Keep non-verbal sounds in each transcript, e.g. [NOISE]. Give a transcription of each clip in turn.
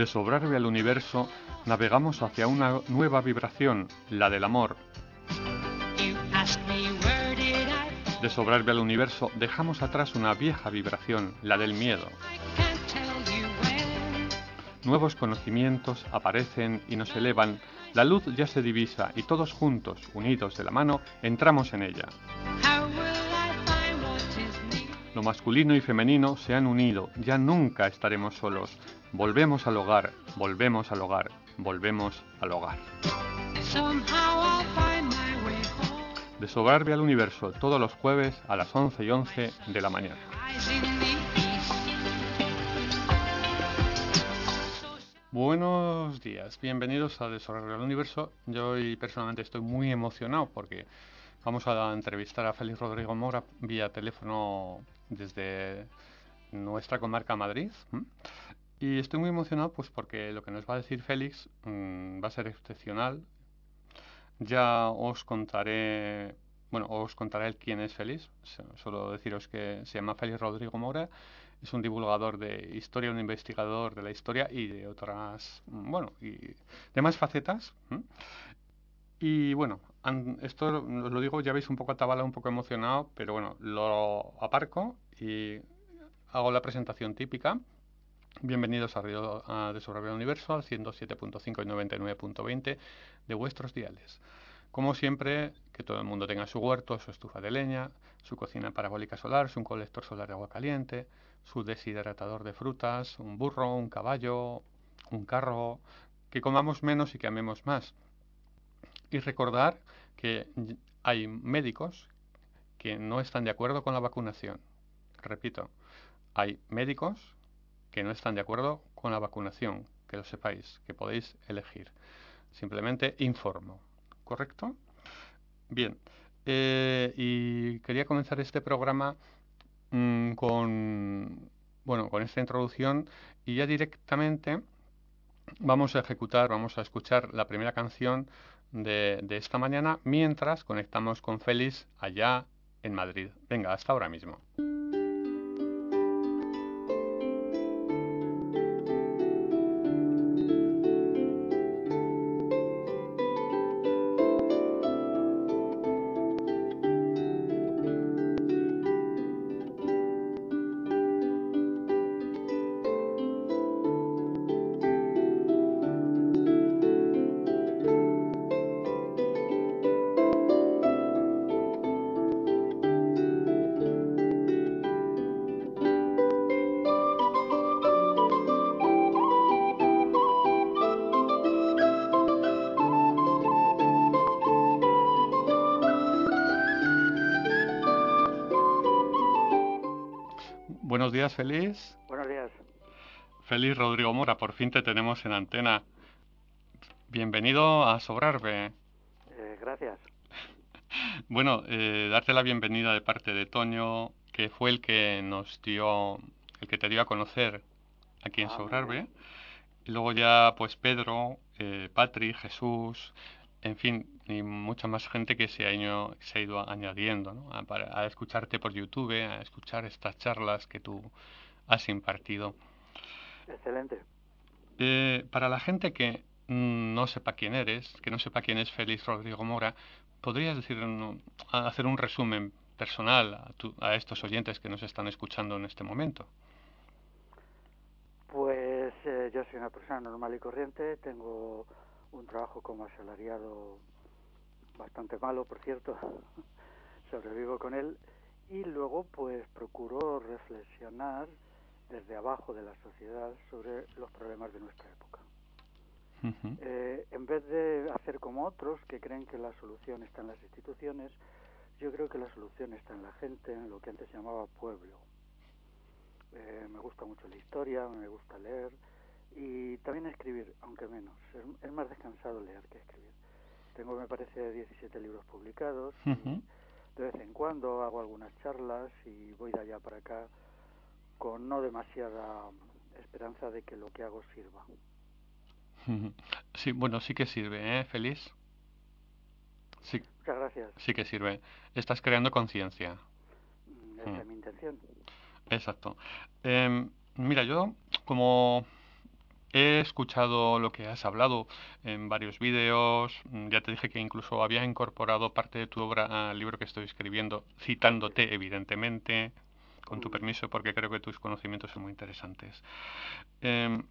De Sobrarbe al universo, navegamos hacia una nueva vibración, la del amor. De Sobrarbe al universo, dejamos atrás una vieja vibración, la del miedo. Nuevos conocimientos aparecen y nos elevan, la luz ya se divisa y todos juntos, unidos de la mano, entramos en ella. Lo masculino y femenino se han unido, ya nunca estaremos solos. Volvemos al hogar, volvemos al hogar, volvemos al hogar. De Sobrarbe al Universo, todos los jueves a las 11 y 11 de la mañana. Buenos días, bienvenidos a De Sobrarbe al Universo. Yo hoy personalmente estoy muy emocionado porque vamos a entrevistar a Félix Rodrigo Mora vía teléfono desde nuestra comarca Madrid. Y estoy muy emocionado pues porque lo que nos va a decir Félix mm, va a ser excepcional. Ya os contaré, bueno, os contaré quién es Félix. Solo deciros que se llama Félix Rodrigo Mora. Es un divulgador de historia, un investigador de la historia y de otras, mm, bueno, y demás facetas. Y bueno, esto os lo digo, ya veis un poco atabalado, un poco emocionado, pero bueno, lo aparco y hago la presentación típica. Bienvenidos a, Radio, a de Sobre Universo al 107.5 y 99.20 de vuestros diales. Como siempre, que todo el mundo tenga su huerto, su estufa de leña, su cocina parabólica solar, su colector solar de agua caliente, su deshidratador de frutas, un burro, un caballo, un carro, que comamos menos y que amemos más. Y recordar que hay médicos que no están de acuerdo con la vacunación. Repito, hay médicos que no están de acuerdo con la vacunación, que lo sepáis, que podéis elegir. Simplemente informo, ¿correcto? Bien, eh, y quería comenzar este programa mm, con, bueno, con esta introducción y ya directamente vamos a ejecutar, vamos a escuchar la primera canción de, de esta mañana mientras conectamos con Félix allá en Madrid. Venga, hasta ahora mismo. Días, Feliz. Buenos días. Feliz Rodrigo Mora, por fin te tenemos en antena. Bienvenido a Sobrarbe. Eh, gracias. [LAUGHS] bueno, eh, darte la bienvenida de parte de Toño, que fue el que nos dio, el que te dio a conocer aquí en Ah, Sobrarbe. Y luego ya, pues Pedro, eh, Patri, Jesús, en fin, y mucha más gente que se ha ido, se ha ido añadiendo, ¿no? A, a escucharte por YouTube, a escuchar estas charlas que tú has impartido. Excelente. Eh, para la gente que no sepa quién eres, que no sepa quién es Félix Rodrigo Mora, ¿podrías decir, hacer un resumen personal a, tu- a estos oyentes que nos están escuchando en este momento? Pues eh, yo soy una persona normal y corriente, tengo un trabajo como asalariado bastante malo, por cierto, [LAUGHS] sobrevivo con él y luego pues procuro reflexionar desde abajo de la sociedad sobre los problemas de nuestra época. Eh, en vez de hacer como otros que creen que la solución está en las instituciones, yo creo que la solución está en la gente, en lo que antes se llamaba pueblo. Eh, me gusta mucho la historia, me gusta leer y también escribir, aunque menos. Es, más descansado leer que escribir. Tengo, me parece, 17 libros publicados. de vez en cuando hago algunas charlas y voy de allá para acá con no demasiada esperanza de que lo que hago sirva. Sí, bueno, sí que sirve, ¿eh, Feliz? Sí. Muchas gracias. Sí que sirve. Estás creando conciencia. Mm, esa es mm. mi intención. Exacto. Em, mira, yo como he escuchado lo que has hablado en varios vídeos, mm, ya te dije que incluso había incorporado parte de tu obra al libro que estoy escribiendo, citándote evidentemente, con tu permiso, porque creo que tus conocimientos son muy interesantes. Em,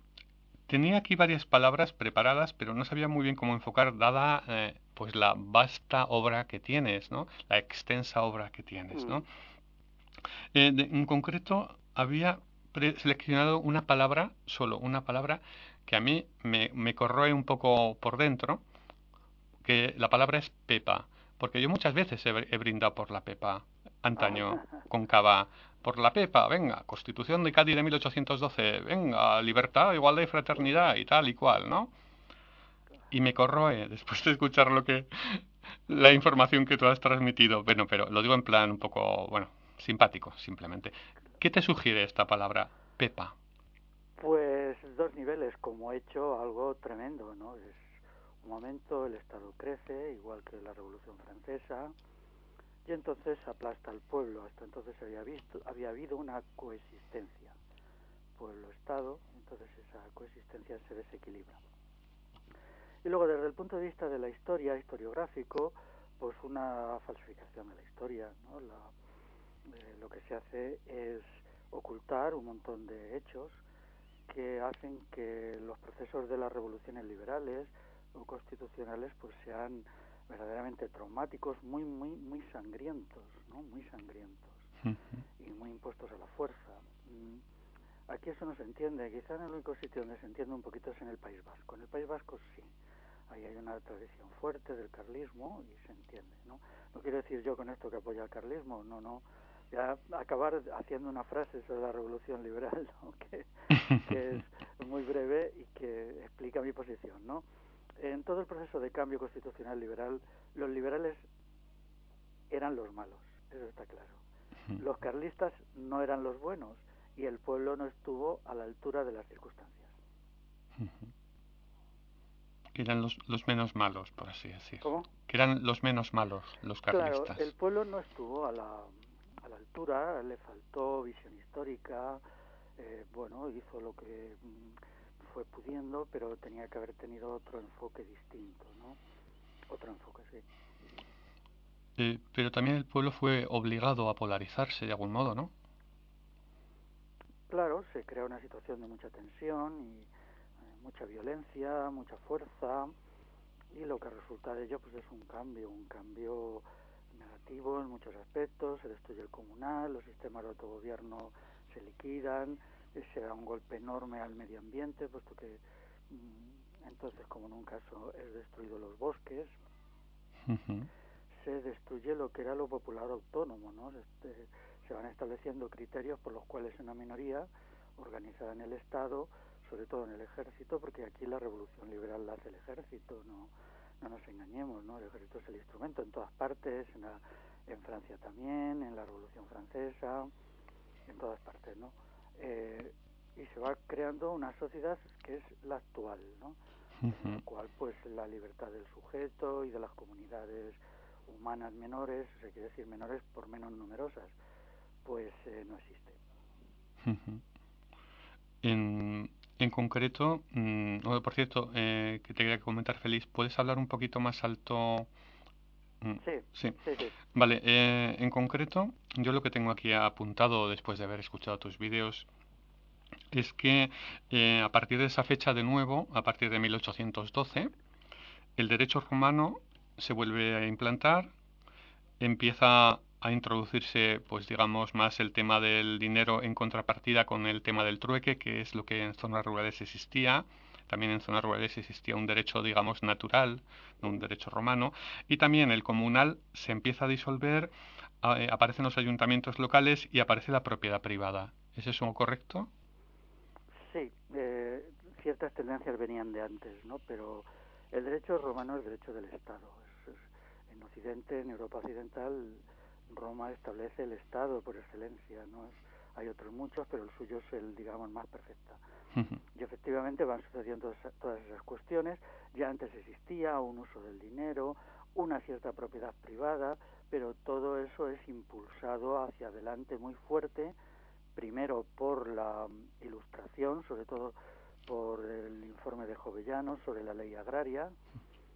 Tenía aquí varias palabras preparadas, pero no sabía muy bien cómo enfocar, dada eh, pues la vasta obra que tienes, ¿no? La extensa obra que tienes, ¿no? Eh, en concreto, había seleccionado una palabra, solo una palabra, que a mí me, me corroe un poco por dentro, que la palabra es pepa, porque yo muchas veces he, he brindado por la pepa antaño [LAUGHS] con cava por la Pepa, venga, Constitución de Cádiz de 1812, venga, libertad, igualdad y fraternidad y tal y cual, ¿no? Y me corroe después de escuchar lo que la información que tú has transmitido. Bueno, pero lo digo en plan un poco, bueno, simpático, simplemente. ¿Qué te sugiere esta palabra, Pepa? Pues dos niveles, como he hecho algo tremendo, ¿no? Es un momento el Estado crece, igual que la Revolución Francesa, y entonces aplasta al pueblo. Hasta entonces había, visto, había habido una coexistencia pueblo-estado, entonces esa coexistencia se desequilibra. Y luego desde el punto de vista de la historia, historiográfico, pues una falsificación de la historia. ¿no? Eh, lo que se hace es ocultar un montón de hechos que hacen que los procesos de las revoluciones liberales o constitucionales pues sean verdaderamente traumáticos, muy, muy, muy sangrientos, ¿no? Muy sangrientos y muy impuestos a la fuerza. Mm, aquí eso no se entiende, quizá en el único sitio donde se entiende un poquito es en el País Vasco. En el País Vasco sí, ahí hay una tradición fuerte del carlismo y se entiende, ¿no? No quiero decir yo con esto que apoya al carlismo, no, no. Ya acabar haciendo una frase sobre la revolución liberal, [LAUGHS] que, que [LAUGHS] es muy breve y que explica mi posición, ¿no? en todo el proceso de cambio constitucional liberal, los liberales eran los malos, eso está claro. Los carlistas no eran los buenos y el pueblo no estuvo a la altura de las circunstancias. Que eran los, los menos malos, por así decir. ¿Cómo? Que eran los menos malos, los carlistas. Claro, el pueblo no estuvo a la, a la altura, le faltó visión histórica, eh, bueno, hizo lo que mm, fue pudiendo, pero tenía que haber tenido otro enfoque distinto, ¿no? Otro enfoque, sí. Eh, pero también el pueblo fue obligado a polarizarse de algún modo, ¿no? Claro, se crea una situación de mucha tensión y eh, mucha violencia, mucha fuerza, y lo que resulta de ello pues es un cambio, un cambio negativo en muchos aspectos, se destruye el comunal, los sistemas de autogobierno se liquidan, se da un golpe enorme al medio ambiente, puesto que mm, entonces, como en un caso es destruido los bosques, se destruye lo que era lo popular autónomo, ¿no? Este, se van estableciendo criterios por los cuales una minoría organizada en el Estado, sobre todo en el ejército, porque aquí la revolución liberal la hace el ejército, no, no nos engañemos, ¿no? El ejército es el instrumento en todas partes, en, en Francia también, en la revolución francesa, en todas partes, ¿no? Eh, y se va creando una sociedad que es la actual, ¿no? En la cual pues la libertad del sujeto y de las comunidades humanas menores, se quiere decir menores por menos numerosas, pues eh, no existe. en, en, concreto, mm, por cierto, eh, que te quería comentar, Feliz, ¿puedes hablar un poquito más alto? Mm, sí, sí. sí, Vale, eh, en concreto, yo lo que tengo aquí apuntado después de haber escuchado tus vídeos es que eh, a partir de esa fecha de nuevo, a partir de 1812, el derecho romano se vuelve a implantar, empieza a introducirse, pues digamos, más el tema del dinero en contrapartida con el tema del trueque, que es lo que en zonas rurales existía. También en zonas rurales existía un derecho, digamos, natural, un derecho romano. Y también el comunal se empieza a disolver, eh, aparecen los ayuntamientos locales y aparece la propiedad privada. ¿Es eso correcto? Sí, eh, ciertas tendencias venían de antes, ¿no? Pero el derecho romano es derecho del Estado. en Occidente, en Europa Occidental, Roma establece el Estado por excelencia, ¿no? Hay otros muchos, pero el suyo es el, digamos, más perfecto. Y efectivamente van sucediendo todas esas cuestiones. Ya antes existía un uso del dinero, una cierta propiedad privada, pero todo eso es impulsado hacia adelante muy fuerte, primero por la ilustración, sobre todo por el informe de Jovellanos sobre la ley agraria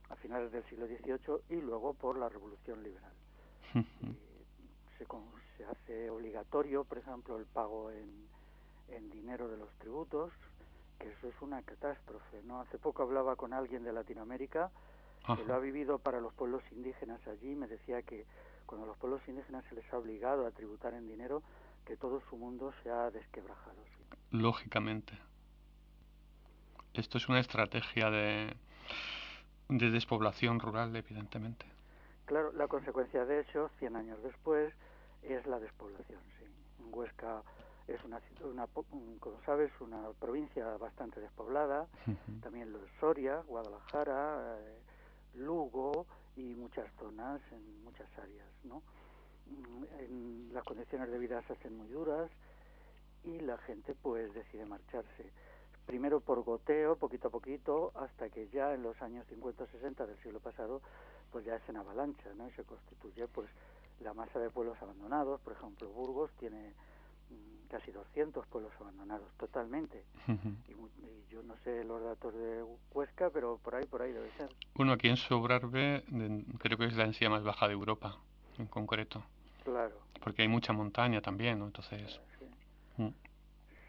a finales del siglo XVIII y luego por la Revolución Liberal se, hace obligatorio, por ejemplo, el pago en, dinero de los tributos, que eso es una catástrofe. ¿no? Hace poco hablaba con alguien de Latinoamérica que lo ha vivido para los pueblos indígenas allí me decía que cuando a los pueblos indígenas se les ha obligado a tributar en dinero, que todo su mundo se ha desquebrajado. Lógicamente. Esto es una estrategia de, de despoblación rural, evidentemente. Claro, la consecuencia de eso, 100 años después, es la despoblación. Sí. Huesca es una, una, como sabes, una provincia bastante despoblada. También lo es Soria, Guadalajara, eh, Lugo y muchas zonas en muchas áreas. ¿no? Mm, en, las condiciones de vida se hacen muy duras y la gente pues decide marcharse. Primero por goteo, poquito a poquito, hasta que ya en los años 50-60 del siglo pasado, pues ya es en avalancha, ¿no? Y se constituye pues la masa de pueblos abandonados, por ejemplo, Burgos tiene mm, casi 200 pueblos abandonados totalmente. y, yo no sé los datos de Huesca, pero por ahí, por ahí debe ser. Bueno, aquí en Sobrarbe creo que es la encía más baja de Europa, en concreto. Claro. Porque hay mucha montaña también, ¿no? Entonces... Sí. Mm.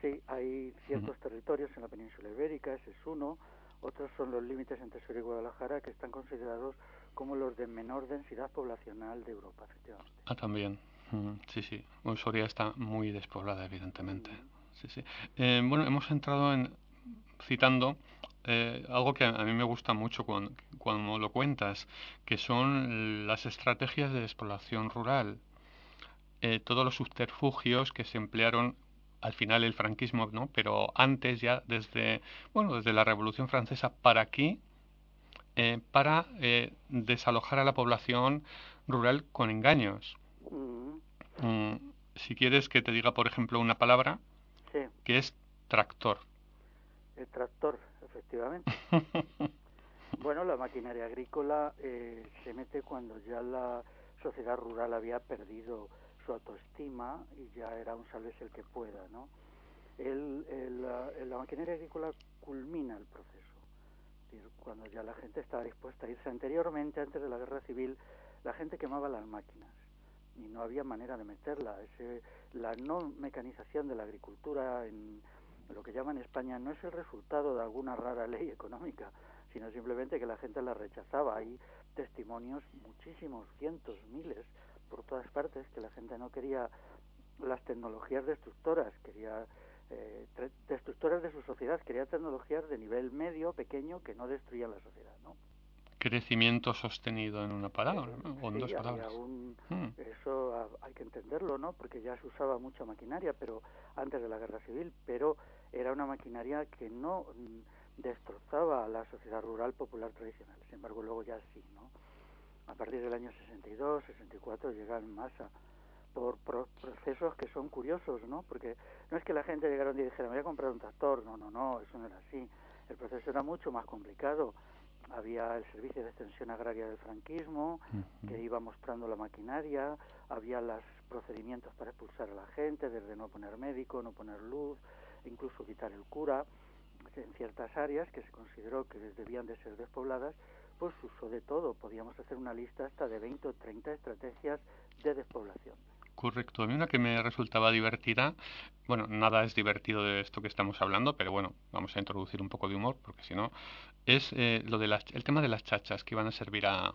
sí hay ciertos territorios en la península ibérica, ese es uno. Otros son los límites entre Soria y Guadalajara, que están considerados como los de menor densidad poblacional de Europa, efectivamente. Ah, también. Mm, sí, sí. Soria está muy despoblada, evidentemente. Sí, sí. Eh, bueno, hemos entrado en citando eh, algo que a, mí me gusta mucho cuando, cuando, lo cuentas, que son las estrategias de despoblación rural. Eh, todos los subterfugios que se emplearon al final el franquismo, ¿no? Pero antes ya desde bueno desde la Revolución Francesa para aquí eh, para eh, desalojar a la población rural con engaños. Mm. Mm, si quieres que te diga, por ejemplo, una palabra, que es tractor. El tractor, efectivamente. [LAUGHS] bueno, la maquinaria agrícola eh, se mete cuando ya la sociedad rural había perdido su autoestima y ya era un salves el que pueda, ¿no? El, la maquinaria agrícola culmina el proceso cuando ya la gente estaba dispuesta a irse. Anteriormente, antes de la guerra civil, la gente quemaba las máquinas y no había manera de meterla. Ese, la no mecanización de la agricultura en lo que llaman España no es el resultado de alguna rara ley económica, sino simplemente que la gente la rechazaba. Hay testimonios, muchísimos, cientos, miles, por todas partes, que la gente no quería las tecnologías destructoras, quería eh, destructoras de su sociedad, quería tecnologías de nivel medio, pequeño, que no destruían la sociedad, ¿no? Crecimiento sostenido en una palabra, O en dos palabras. Hmm. Eso hay que entenderlo, ¿no? Porque ya se usaba mucha maquinaria, pero antes de la guerra civil, pero era una maquinaria que no mm, destrozaba a la sociedad rural popular tradicional. Sin embargo, luego ya sí, ¿no? A partir del año 62, 64 llega en masa por procesos que son curiosos, ¿no? Porque no es que la gente llegara y dijera, me voy a comprar un tractor, no, no, no, eso no era así. El proceso era mucho más complicado. Había el servicio de extensión agraria del franquismo, que iba mostrando la maquinaria, había los procedimientos para expulsar a la gente, desde no poner médico, no poner luz, incluso quitar el cura, en ciertas áreas que se consideró que debían de ser despobladas, pues usó de todo. Podíamos hacer una lista hasta de 20 o 30 estrategias de despoblación. Correcto. A mí una que me resultaba divertida, bueno, nada es divertido de esto que estamos hablando, pero bueno, vamos a introducir un poco de humor, porque si no, es eh, lo de las, el tema de las chachas que iban a servir a,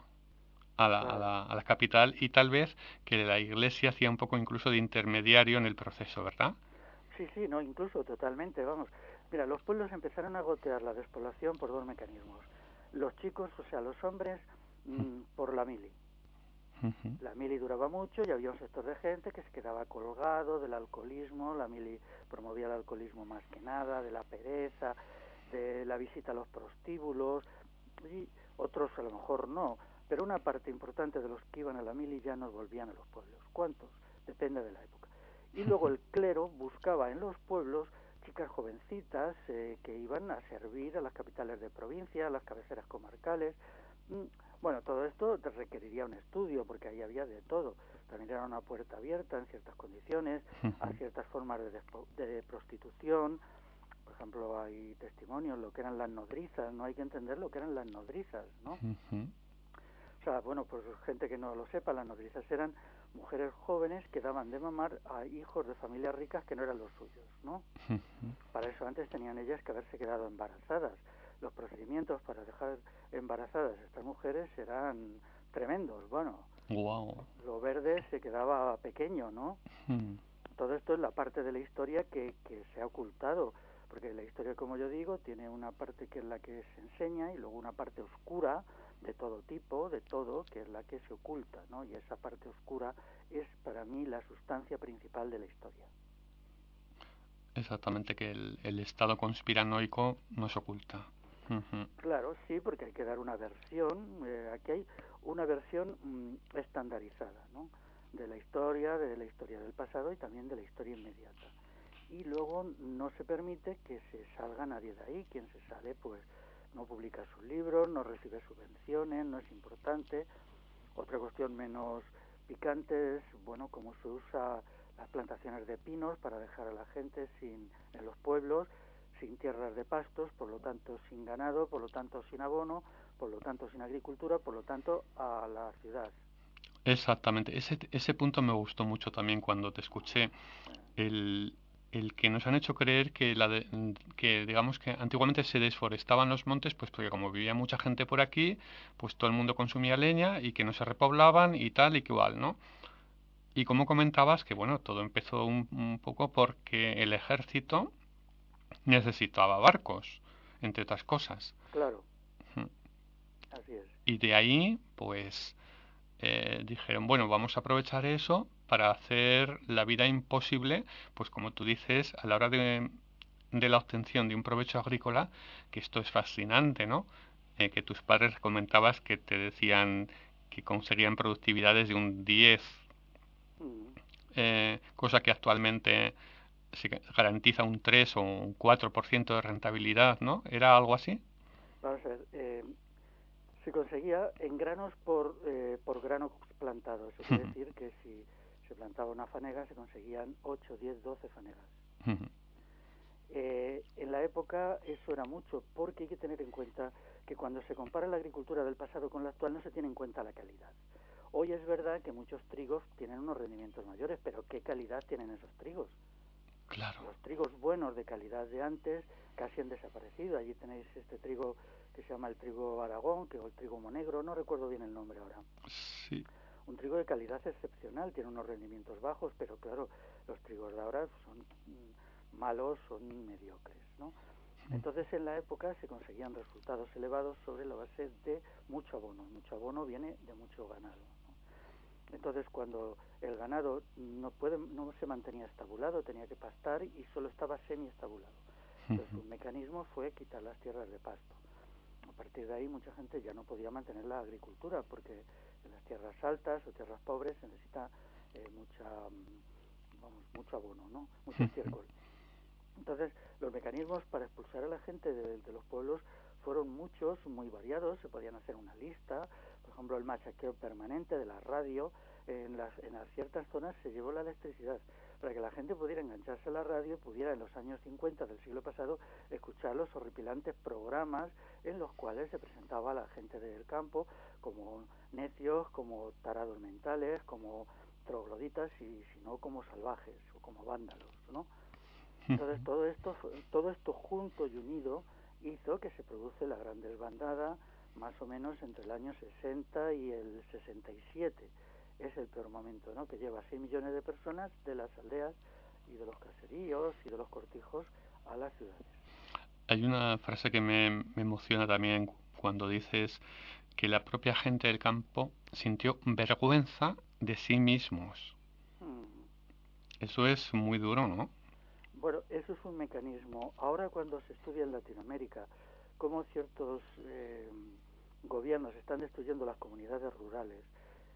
a la, a, la, capital y tal vez que la iglesia hacía un poco incluso de intermediario en el proceso, ¿verdad? Sí, sí, no, incluso totalmente, vamos. Mira, los pueblos empezaron a gotear la despoblación por dos mecanismos. Los chicos, o sea, los hombres, mmm, por la mili. Uh -huh. La mili duraba mucho y había un sector de gente que se quedaba colgado del alcoholismo, la mili promovía el alcoholismo más que nada, de la pereza, de la visita a los prostíbulos, y otros a lo mejor no, pero una parte importante de los que iban a la mili ya no volvían a los pueblos. ¿Cuántos? Depende de la época. Y luego el [LAUGHS] clero buscaba en los pueblos chicas jovencitas eh, que iban a servir a las capitales de provincia, a las cabeceras comarcales. Bueno, todo esto requeriría un estudio porque ahí había de todo. También era una puerta abierta en ciertas condiciones, a ciertas formas de, de prostitución. Por ejemplo, hay testimonios, lo que eran las nodrizas, no hay que entender lo que eran las nodrizas, ¿no? Uh -huh. O sea, bueno, pues gente que no lo sepa, las nodrizas eran mujeres jóvenes que daban de mamar a hijos de familias ricas que no eran los suyos, ¿no? Uh -huh. Para eso antes tenían ellas que haberse quedado embarazadas. Los procedimientos para dejar embarazadas a estas mujeres eran tremendos, bueno. Wow. Lo verde se quedaba pequeño, ¿no? -huh. Todo esto es la parte de la historia que, que se ha ocultado, porque la historia, como yo digo, tiene una parte que es la que se enseña y luego una parte oscura, de todo tipo, de todo, que es la que se oculta, ¿no? Y esa parte oscura es para mí la sustancia principal de la historia. Exactamente, que el, el estado conspiranoico nos oculta. Claro, sí, porque hay que dar una versión, eh, aquí hay una versión mm, estandarizada, ¿no? De la historia, de la historia del pasado y también de la historia inmediata. Y luego no se permite que se salga nadie de ahí, quien se sale, pues no publica sus libros, no recibe subvenciones, no es importante. Otra cuestión menos picante es, bueno, cómo se usa las plantaciones de pinos para dejar a la gente sin en los pueblos sin tierras de pastos, por lo tanto sin ganado, por lo tanto sin abono, por lo tanto sin agricultura, por lo tanto a la ciudad. Exactamente, ese, ese punto me gustó mucho también cuando te escuché. El, el que nos han hecho creer que, la que digamos que antiguamente se desforestaban los montes pues porque como vivía mucha gente por aquí pues todo el mundo consumía leña y que no se repoblaban y tal y que igual no y como comentabas que bueno todo empezó un poco porque el ejército necesitaba barcos entre otras cosas. Claro. Así es. Y de ahí pues eh, dijeron bueno vamos a aprovechar eso para hacer la vida imposible, pues como tú dices, a la hora de, de la obtención de un provecho agrícola, que esto es fascinante, ¿no? Eh, que tus padres comentabas que te decían que conseguían productividades de un 10, eh, cosa que actualmente se garantiza un 3 o un 4% de rentabilidad, ¿no? ¿Era algo así? Vamos a ver, eh, se conseguía en granos por, eh, por grano plantado, eso quiere decir que si se plantaba una fanega, se conseguían 8, 10, 12 fanegas. Uh -huh. eh, en la época eso era mucho, porque hay que tener en cuenta que cuando se compara la agricultura del pasado con la actual no se tiene en cuenta la calidad. Hoy es verdad que muchos trigos tienen unos rendimientos mayores, pero ¿qué calidad tienen esos trigos? Claro. Los trigos buenos de calidad de antes casi han desaparecido. Allí tenéis este trigo que se llama el trigo Aragón, que o el trigo monegro, no recuerdo bien el nombre ahora. Sí un trigo de calidad excepcional, tiene unos rendimientos bajos, pero claro, los trigos de ahora son malos, son mediocres, ¿no? Entonces en la época se conseguían resultados elevados sobre la base de mucho abono. Mucho abono viene de mucho ganado. Entonces cuando el ganado no puede, no se mantenía estabulado, tenía que pastar y solo estaba semi-estabulado. Entonces un mecanismo fue quitar las tierras de pasto. A partir de ahí mucha gente ya no podía mantener la agricultura porque en las tierras altas o tierras pobres se necesita eh, mucha vamos mucho abono no mucho estiércol. Entonces los mecanismos para expulsar a la gente de, de, los pueblos fueron muchos muy variados. Se podían hacer una lista ejemplo el machaqueo permanente de la radio en las en las ciertas zonas se llevó la electricidad para que la gente pudiera engancharse a la radio y pudiera en los años 50 del siglo pasado escuchar los horripilantes programas en los cuales se presentaba a la gente del campo como necios, como tarados mentales, como trogloditas y si no como salvajes o como vándalos, ¿no? Entonces todo esto todo esto junto y unido hizo que se produce la gran desbandada más o menos entre el año 60 y el 67. Es el peor momento, ¿no? Que lleva 6 millones de personas de las aldeas y de los caseríos y de los cortijos a las ciudades. Hay una frase que me, emociona también cuando dices que la propia gente del campo sintió vergüenza de sí mismos. Mm. Eso es muy duro, ¿no? Bueno, eso es un mecanismo. Ahora cuando se estudia en Latinoamérica cómo ciertos eh, gobiernos están destruyendo las comunidades rurales,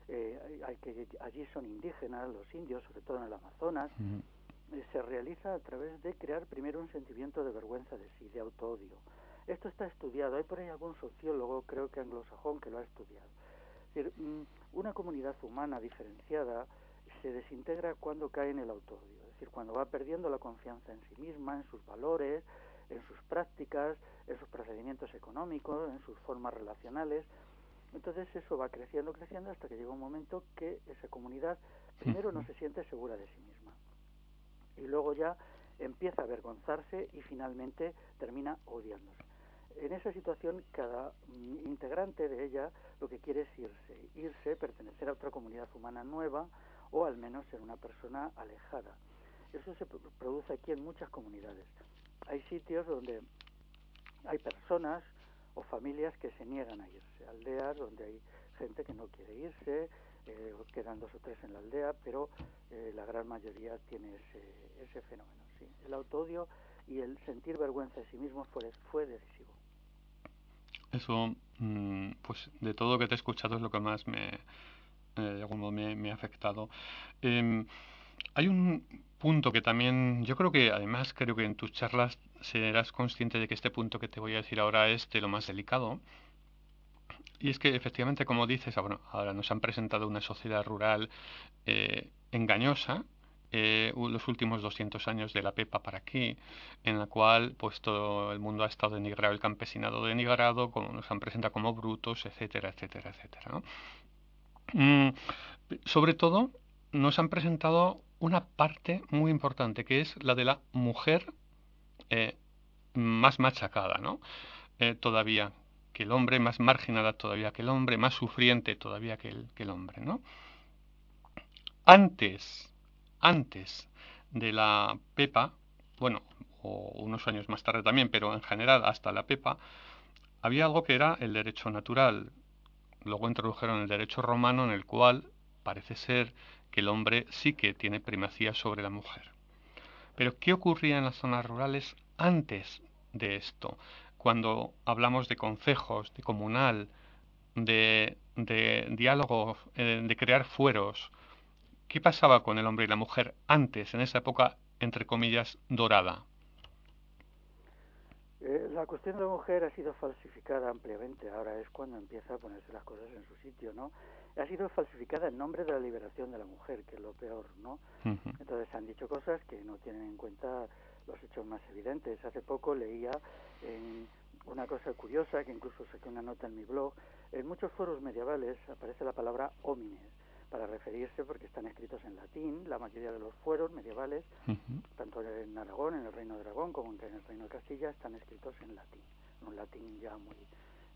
eh, hay que allí son indígenas, los indios, sobre todo en el Amazonas, eh, se realiza a través de crear primero un sentimiento de vergüenza de sí, de autoodio. Esto está estudiado, hay por ahí algún sociólogo, creo que anglosajón, que lo ha estudiado. Es decir, mm, una comunidad humana diferenciada se desintegra cuando cae en el autoodio, es decir, cuando va perdiendo la confianza en sí misma, en sus valores, en sus prácticas, en sus procedimientos económicos, en sus formas relacionales. Entonces eso va creciendo, creciendo hasta que llega un momento que esa comunidad primero no se siente segura de sí misma y luego ya empieza a avergonzarse y finalmente termina odiándose. En esa situación cada integrante de ella lo que quiere es irse, irse, pertenecer a otra comunidad humana nueva o al menos ser una persona alejada. Eso se produce aquí en muchas comunidades. Hay sitios donde hay personas o familias que se niegan a irse, aldeas donde hay gente que no quiere irse, eh, quedan dos o tres en la aldea, pero eh, la gran mayoría tiene ese, ese fenómeno. ¿sí? El autodio y el sentir vergüenza de sí mismo fue, fue decisivo. Eso, mm, pues de todo lo que te he escuchado es lo que más me, eh, me, me, ha afectado. Em, hay un punto que también, yo creo que además creo que en tus charlas serás consciente de que este punto que te voy a decir ahora es de lo más delicado, y es que efectivamente, como dices, ah, ahora nos han presentado una sociedad rural eh, engañosa, eh, los últimos 200 años de la PEPA para aquí, en la cual pues todo el mundo ha estado denigrado, el campesinado denigrado, como nos han presentado como brutos, etcétera, etcétera, etcétera. Mm, sobre todo, nos han presentado una parte muy importante, que es la de la mujer eh, más machacada, ¿no? todavía, que el hombre, más marginada todavía que el hombre, más sufriente todavía que el, que el hombre, ¿no? Antes, antes de la PEPA, bueno, o unos años más tarde también, pero en general hasta la PEPA, había algo que era el derecho natural. Luego introdujeron el derecho romano en el cual parece ser que el hombre sí que tiene primacía sobre la mujer. Pero ¿qué ocurría en las zonas rurales antes de esto? cuando hablamos de concejos, de comunal, de, de diálogo, eh, de crear fueros, ¿qué pasaba con el hombre y la mujer antes, en esa época, entre comillas, dorada? Eh, la cuestión de la mujer ha sido falsificada ampliamente, ahora es cuando empieza a ponerse las cosas en su sitio, ¿no? Ha sido falsificada en nombre de la liberación de la mujer, que es lo peor, ¿no? Entonces han dicho cosas que no tienen en cuenta los hechos más evidentes. Hace poco leía en una cosa curiosa, que incluso saqué una nota en mi blog, en muchos foros medievales aparece la palabra homines, para referirse porque están escritos en latín, la mayoría de los fueros medievales, tanto en Aragón, en el Reino de Aragón, como en el Reino de Castilla, están escritos en latín, un latín ya muy,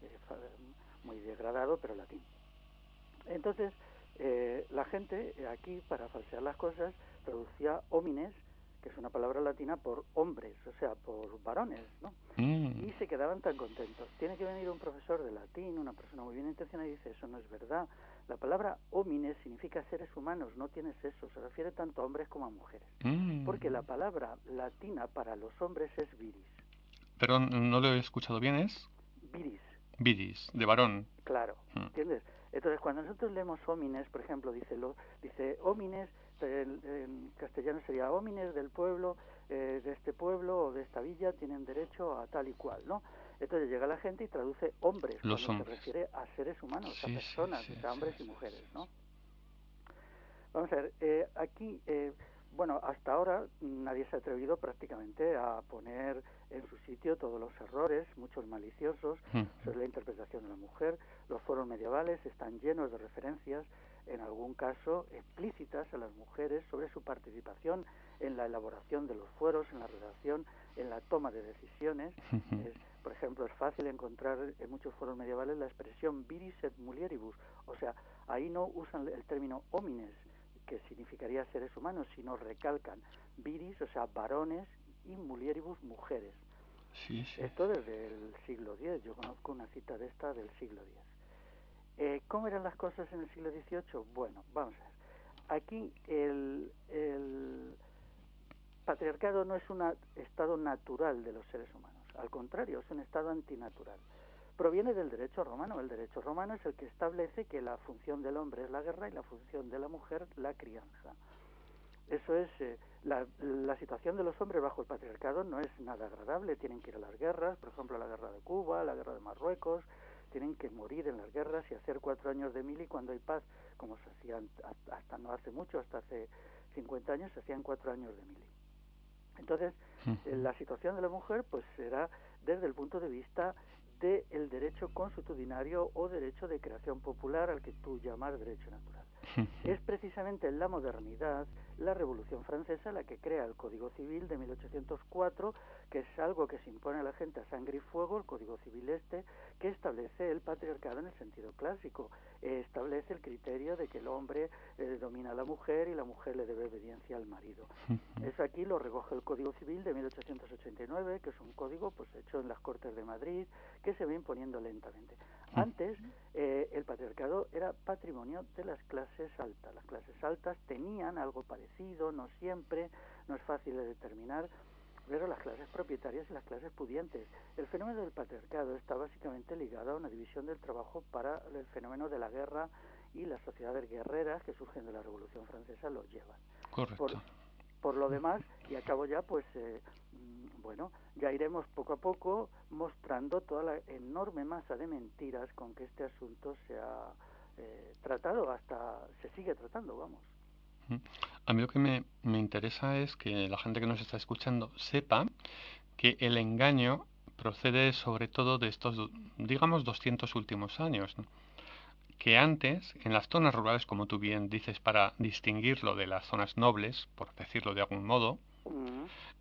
eh, muy degradado, pero latín. Entonces, eh, la gente aquí, para falsear las cosas, traducía homines que es una palabra latina por hombres, o sea, por varones, ¿no? Mm. Y se quedaban tan contentos. Tiene que venir un profesor de latín, una persona muy bien intencionada, y dice, eso no es verdad. La palabra homines significa seres humanos, no tiene sexo, se refiere tanto a hombres como a mujeres. Mm. Porque la palabra latina para los hombres es viris. Perdón, no lo he escuchado bien, ¿es? Viris. Viris, de varón. Claro, mm. ¿entiendes? Entonces, cuando nosotros leemos homines, por ejemplo, dice, lo, dice homines en, castellano sería homines del pueblo, eh, de este pueblo o de esta villa tienen derecho a tal y cual, ¿no? Entonces llega la gente y traduce hombres, Los cuando se refiere a seres humanos, a personas, a hombres y mujeres, ¿no? Vamos a ver, eh, aquí, eh, bueno, hasta ahora nadie se ha atrevido prácticamente a poner en su sitio todos los errores, muchos maliciosos, sobre la interpretación de la mujer. Los foros medievales están llenos de referencias en algún caso explícitas a las mujeres sobre su participación en la elaboración de los fueros, en la redacción en la toma de decisiones. Por ejemplo, es fácil encontrar en muchos foros medievales la expresión viris et mulieribus, o sea, ahí no usan el término homines, que significaría seres humanos, sino recalcan viris, o sea, varones, y mulieribus, mujeres. Esto desde el siglo X, yo conozco una cita de esta del siglo X. Eh, ¿Cómo eran las cosas en el siglo XVIII? Bueno, vamos a ver. Aquí el, el patriarcado no es un estado natural de los seres humanos, al contrario, es un estado antinatural. Proviene del derecho romano. El derecho romano es el que establece que la función del hombre es la guerra y la función de la mujer la crianza. Eso es, eh, la, situación de los hombres bajo el patriarcado no es nada agradable. Tienen que ir a las guerras, por ejemplo, la guerra de Cuba, la guerra de Marruecos, tienen que morir en las guerras y hacer cuatro años de mili cuando hay paz, como se hacían hasta no hace mucho, hasta hace 50 años, se hacían cuatro años de mili. Entonces, la situación de la mujer pues será desde el punto de vista del derecho consuetudinario o derecho de creación popular al que tú llamas derecho natural. Es precisamente la modernidad, la Revolución Francesa, la que crea el Código Civil de 1804, que es algo que se impone a la gente a sangre y fuego, el Código Civil este, que establece el patriarcado en el sentido clásico, eh, establece el criterio de que el hombre eh, domina a la mujer y la mujer le debe obediencia al marido. Eso aquí lo recoge el Código Civil de 1889, que es un código pues hecho en las Cortes de Madrid, que se va imponiendo lentamente. Antes, eh, el patriarcado era patrimonio de las clases altas. Las clases altas tenían algo parecido, no siempre, no es fácil de determinar, pero las clases propietarias y las clases pudientes. El fenómeno del patriarcado está básicamente ligado a una división del trabajo para el fenómeno de la guerra y las sociedades guerreras que surgen de la Revolución Francesa lo llevan. Correcto. Por, lo demás, y acabo ya, pues eh, bueno, ya iremos poco a poco mostrando toda la enorme masa de mentiras con que este asunto se ha eh, tratado, hasta se sigue tratando, vamos. A mí lo que me, interesa es que la gente que nos está escuchando sepa que el engaño procede sobre todo de estos, digamos, 200 últimos años. Que antes, en las zonas rurales, como tú bien dices, para distinguirlo de las zonas nobles, por decirlo de algún modo,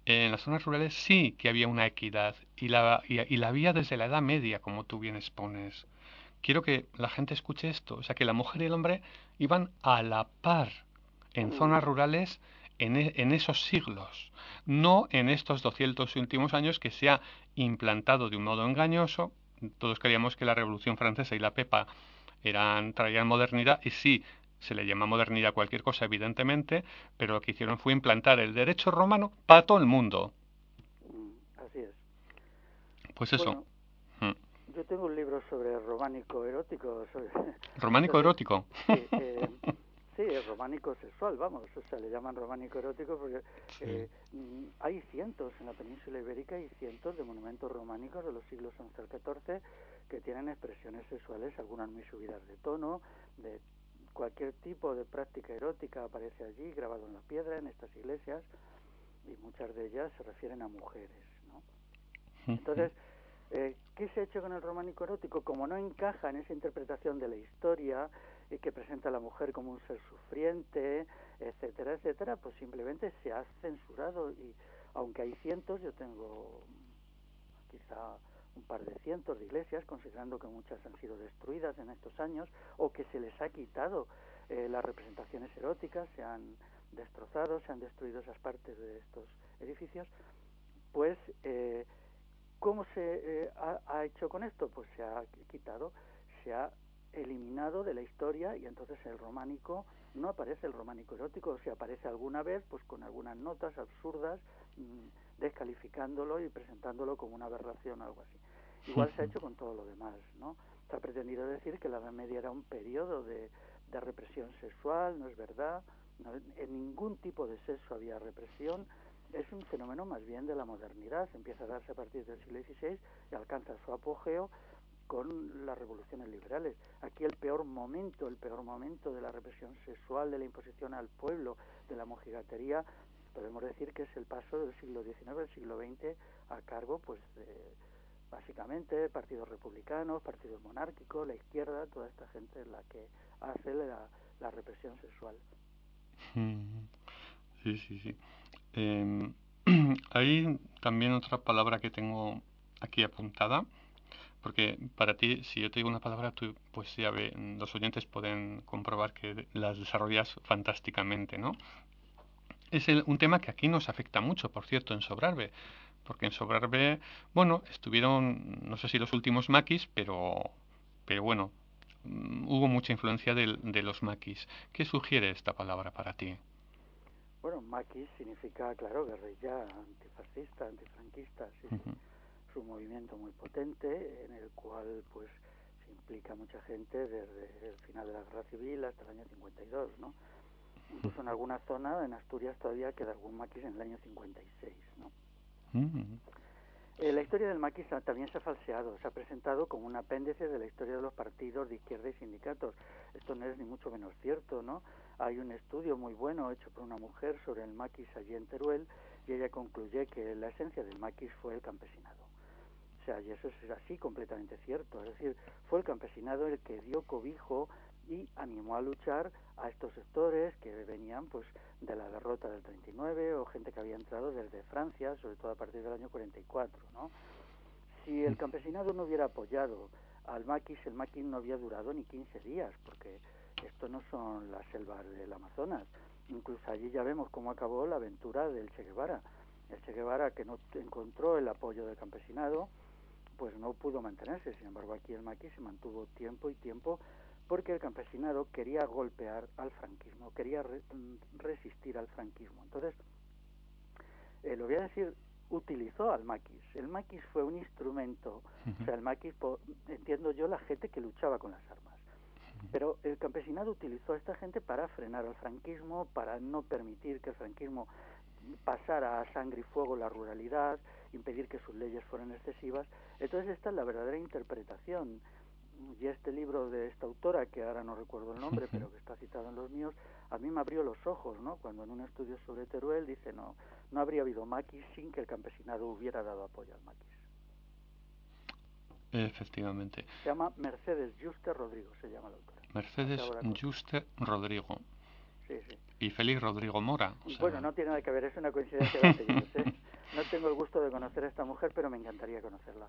en las zonas rurales sí que había una equidad y la, y, la había desde la Edad Media, como tú bien expones. Quiero que la gente escuche esto, o sea, que la mujer y el hombre iban a la par en zonas rurales en, e, en, esos siglos, no en estos 200 últimos años que se ha implantado de un modo engañoso. Todos creíamos que la Revolución Francesa y la Pepa eran, traían modernidad y sí, se le llama modernidad cualquier cosa, evidentemente, pero lo que hicieron fue implantar el derecho romano para todo el mundo. Mm, así es. Pues eso. Mm. Yo tengo un libro sobre románico erótico. ¿Románico [LAUGHS] erótico? Sí, eh, [LAUGHS] sí, románico sexual, vamos, o sea, le llaman románico erótico porque eh, mm, hay cientos en la península ibérica y cientos de monumentos románicos de los siglos XI al XIV que tienen expresiones sexuales, algunas muy subidas de tono, de cualquier tipo de práctica erótica aparece allí, grabado en la piedra, en estas iglesias, y muchas de ellas se refieren a mujeres. ¿no? Entonces, eh, ¿qué se ha hecho con el románico erótico? Como no encaja en esa interpretación de la historia y que presenta a la mujer como un ser sufriente, etcétera, etcétera, pues simplemente se ha censurado y aunque hay cientos, yo tengo quizá un par de cientos de iglesias, considerando que muchas han sido destruidas en estos años o que se les ha quitado eh, las representaciones eróticas, se han destrozado, se han destruido esas partes de estos edificios, pues eh, ¿cómo se eh, ha, ha, hecho con esto? Pues se ha quitado, se ha eliminado de la historia y entonces el románico no aparece el románico erótico, si aparece alguna vez, pues con algunas notas absurdas, mm, descalificándolo y presentándolo como una aberración o algo así. Igual se ha hecho con todo lo demás, ¿no? Se ha pretendido decir que la Edad Media era un periodo de, de represión sexual, no es verdad, en ningún tipo de sexo había represión, es un fenómeno más bien de la modernidad, empieza a darse a partir del siglo XVI y alcanza su apogeo con las revoluciones liberales. Aquí el peor momento, el peor momento de la represión sexual, de la imposición al pueblo, de la mojigatería, podemos decir que es el paso del siglo XIX al siglo XX a cargo pues de básicamente partidos republicanos, partidos monárquicos, la izquierda, toda esta gente es la que hace la, represión sexual. Sí, sí, sí. Em, [CLEARS THROAT] Hay también otra palabra que tengo aquí apuntada, porque para ti, si yo te digo una palabra, tú, pues ya ve, los oyentes pueden comprobar que las desarrollas fantásticamente, ¿no? Es un tema que aquí nos afecta mucho, por cierto, en Sobrarbe, porque en Sobrarbe, bueno, estuvieron, no sé si los últimos maquis, pero, pero bueno, mm, hubo mucha influencia de, de los maquis. ¿Qué sugiere esta palabra para ti? Bueno, maquis significa, claro, guerrilla antifascista, antifranquista, sí, Es un movimiento muy potente en el cual, pues, se implica mucha gente desde el final de la guerra civil hasta el año 52, ¿no? Incluso en alguna zona, en Asturias, todavía queda algún maquis en el año 56, ¿no? Eh, la historia del maquis también se ha falseado, se ha presentado como un apéndice de la historia de los partidos de izquierda y sindicatos. Esto no es ni mucho menos cierto, ¿no? Hay un estudio muy bueno hecho por una mujer sobre el maquis allí en Teruel y ella concluye que la esencia del maquis fue el campesinado. O sea, y eso es así completamente cierto. Es decir, fue el campesinado el que dio cobijo y animó a luchar a estos sectores que venían pues de la derrota del 39 o gente que había entrado desde Francia, sobre todo a partir del año 44, ¿no? Si el campesinado no hubiera apoyado al maquis, el maquis no había durado ni 15 días, porque esto no son las selvas del Amazonas. Incluso allí ya vemos cómo acabó la aventura del Che Guevara. El Che Guevara que no encontró el apoyo del campesinado, pues no pudo mantenerse. Sin embargo, aquí el maquis se mantuvo tiempo y tiempo porque el campesinado quería golpear al franquismo, quería resistir al franquismo. Entonces, eh, lo voy a decir, utilizó al maquis. El maquis fue un instrumento, o sea, el maquis, entiendo yo, la gente que luchaba con las armas. Pero el campesinado utilizó a esta gente para frenar al franquismo, para no permitir que el franquismo pasara a sangre y fuego la ruralidad, impedir que sus leyes fueran excesivas. Entonces esta es la verdadera interpretación. Y este libro de esta autora, que ahora no recuerdo el nombre, [LAUGHS] pero que está citado en los míos, a mí me abrió los ojos, ¿no? Cuando en un estudio sobre Teruel dice, no, no habría habido maquis sin que el campesinado hubiera dado apoyo al maquis. Efectivamente. Se llama Mercedes Juste Rodrigo, se llama la autora. Mercedes Juste Rodrigo. Sí, sí. Y Félix Rodrigo Mora. Bueno, no tiene nada que ver, es una coincidencia. [LAUGHS] No tengo el gusto de conocer a esta mujer, pero me encantaría conocerla.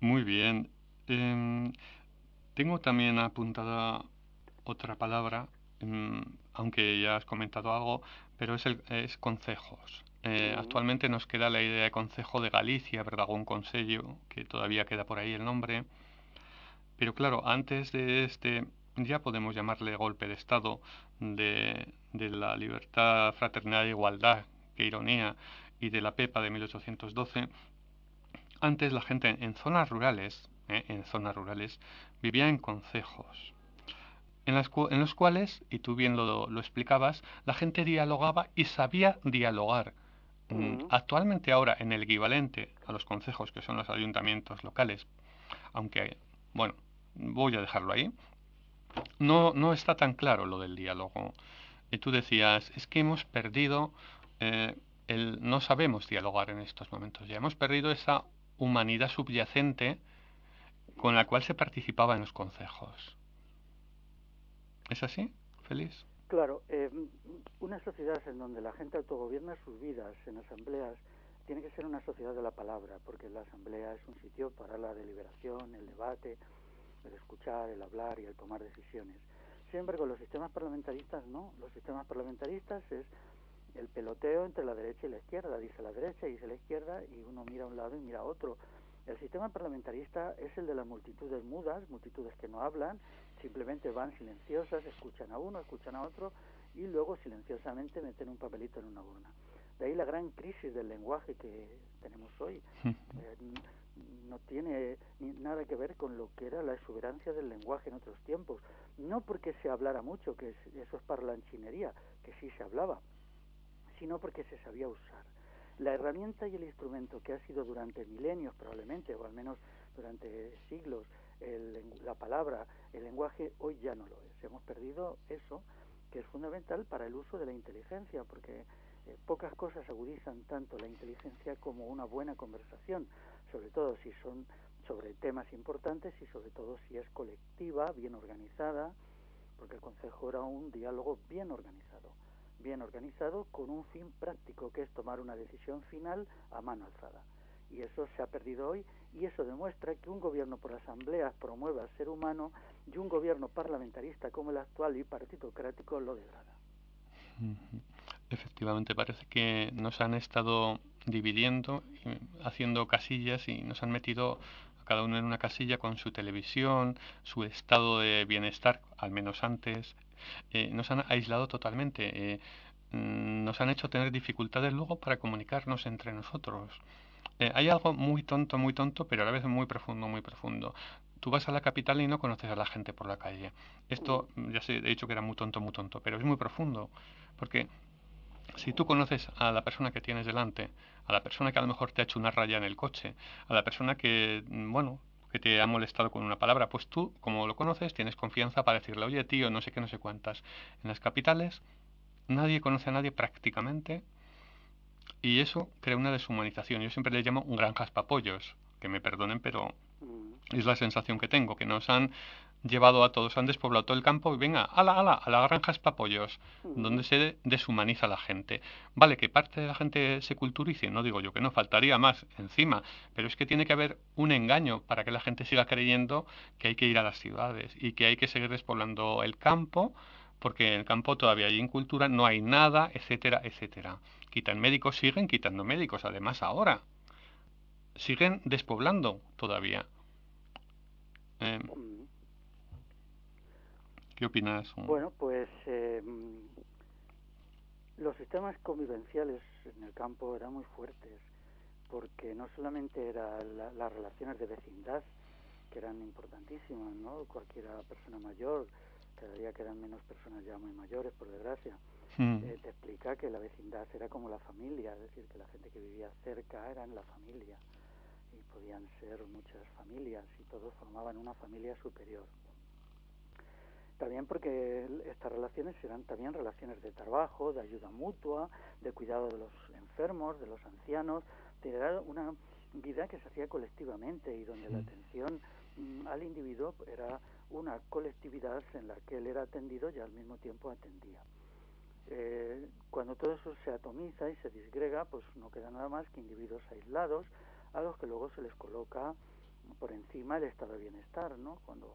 Muy bien. Em, tengo también apuntada otra palabra, em, aunque ya has comentado algo, pero es, el, es concejos. Eh, actualmente nos queda la idea de Concejo de Galicia, un Consello, que todavía queda por ahí el nombre. Pero claro, antes de este, ya podemos llamarle golpe de Estado de, la libertad, fraternidad e igualdad, qué ironía, y de la PEPA de 1812, antes la gente en zonas rurales, eh, en zonas rurales, vivía en concejos. En, en, los cuales, y tú bien lo, lo, explicabas, la gente dialogaba y sabía dialogar. Mm, actualmente ahora en el equivalente a los concejos, que son los ayuntamientos locales, aunque, bueno, voy a dejarlo ahí, no, no está tan claro lo del diálogo. Y tú decías, es que hemos perdido, eh, el, no sabemos dialogar en estos momentos, ya hemos perdido esa humanidad subyacente con la cual se participaba en los concejos. ¿Es así, Feliz? Claro, eh, una sociedad en donde la gente autogobierna sus vidas en asambleas tiene que ser una sociedad de la palabra, porque la asamblea es un sitio para la deliberación, el debate, el escuchar, el hablar y el tomar decisiones. Sin embargo, los sistemas parlamentaristas no. Los sistemas parlamentaristas es el peloteo entre la derecha y la izquierda. Dice la derecha, y dice la izquierda, y uno mira a un lado y mira a otro. El sistema parlamentarista es el de las multitudes mudas, multitudes que no hablan, simplemente van silenciosas, escuchan a uno, escuchan a otro y luego silenciosamente meten un papelito en una urna. De ahí la gran crisis del lenguaje que tenemos hoy. [LAUGHS] Eh, no tiene nada que ver con lo que era la exuberancia del lenguaje en otros tiempos. No porque se hablara mucho, que eso es parlanchinería, que sí se hablaba, sino porque se sabía usar. La herramienta y el instrumento que ha sido durante milenios probablemente, o al menos durante siglos, la palabra, el lenguaje, hoy ya no lo es. Hemos perdido eso que es fundamental para el uso de la inteligencia, porque eh, pocas cosas agudizan tanto la inteligencia como una buena conversación, sobre todo si son sobre temas importantes y sobre todo si es colectiva, bien organizada, porque el Consejo era un diálogo bien organizado. Bien organizado, con un fin práctico, que es tomar una decisión final a mano alzada. Y eso se ha perdido hoy y eso demuestra que un gobierno por asambleas promueve al ser humano y un gobierno parlamentarista como el actual y partitocrático lo degrada. Efectivamente, parece que nos han estado dividiendo, haciendo casillas y nos han metido a cada uno en una casilla con su televisión, su estado de bienestar, al menos antes. Eh, nos han aislado totalmente. Eh, mm, nos han hecho tener dificultades luego para comunicarnos entre nosotros. Eh, hay algo muy tonto, muy tonto, pero a la vez muy profundo, muy profundo. Tú vas a la capital y no conoces a la gente por la calle. Esto, ya sé, he dicho que era muy tonto, muy tonto, pero es muy profundo. Porque si tú conoces a la persona que tienes delante, a la persona que a lo mejor te ha hecho una raya en el coche, a la persona que, mm, bueno, que te ha molestado con una palabra, pues tú, como lo conoces, tienes confianza para decirle, oye tío, no sé qué, no sé cuántas. En las capitales nadie conoce a nadie prácticamente y eso crea una deshumanización. Yo siempre le llamo granjas papollos, que me perdonen, pero mm. es la sensación que tengo, que nos han llevado a todos, han despoblado todo el campo y venga, ala, ala, a las granjas papollos, mm. donde se deshumaniza la gente. Vale, que parte de la gente se culturice, no digo yo que no, faltaría más encima, pero es que tiene que haber un engaño para que la gente siga creyendo que hay que ir a las ciudades y que hay que seguir despoblando el campo, porque en el campo todavía hay incultura, no hay nada, etcétera, etcétera. Quitan médicos, siguen quitando médicos, además ahora. Siguen despoblando todavía. Eh, ¿Qué opinas? Bueno, pues eh, los sistemas convivenciales en el campo eran muy fuertes, porque no solamente eran las relaciones de vecindad, que eran importantísimas, ¿no? Cualquiera persona mayor, cada día quedan menos personas ya muy mayores, por desgracia, hmm. eh, te explica que la vecindad era como la familia, es decir, que la gente que vivía cerca era en la familia, y podían ser muchas familias, y todos formaban una familia superior. También porque estas relaciones eran también relaciones de trabajo, de ayuda mutua, de cuidado de los enfermos, de los ancianos, era una vida que se hacía colectivamente y donde la atención mm, al individuo era una colectividad en la que él era atendido y al mismo tiempo atendía. Eh, cuando todo eso se atomiza y se disgrega, pues no queda nada más que individuos aislados a los que luego se les coloca por encima el estado de bienestar, ¿no? Cuando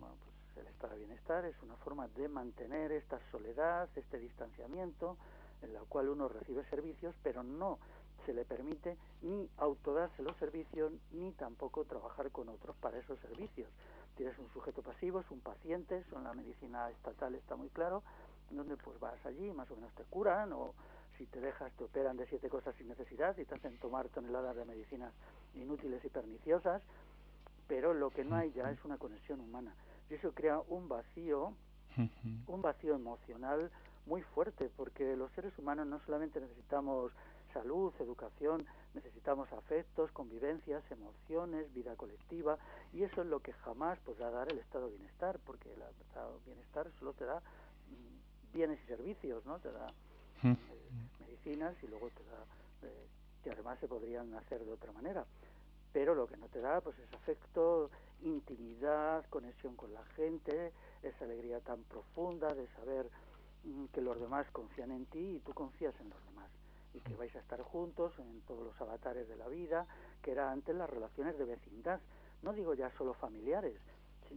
bueno, pues el estado de bienestar es una forma de mantener esta soledad, este distanciamiento, en la cual uno recibe servicios, pero no se le permite ni autodarse los servicios, ni tampoco trabajar con otros para esos servicios. Tienes un sujeto pasivo, es un paciente, eso en la medicina estatal está muy claro, donde pues vas allí, más o menos te curan, o si te dejas te operan de siete cosas sin necesidad y te hacen tomar toneladas de medicinas inútiles y perniciosas, pero lo que no hay ya es una conexión humana y eso crea un vacío, un vacío emocional muy fuerte, porque los seres humanos no solamente necesitamos salud, educación, necesitamos afectos, convivencias, emociones, vida colectiva, y eso es lo que jamás podrá dar el estado de bienestar, porque el estado de bienestar solo te da mm, bienes y servicios, ¿no? Te da eh, medicinas y luego te da eh, que además se podrían hacer de otra manera. Pero lo que no te da pues es afecto, intimidad, conexión con la gente, esa alegría tan profunda de saber mm, que los demás confían en ti y tú confías en los demás. Y que vais a estar juntos en todos los avatares de la vida, que era antes las relaciones de vecindad, no digo ya solo familiares,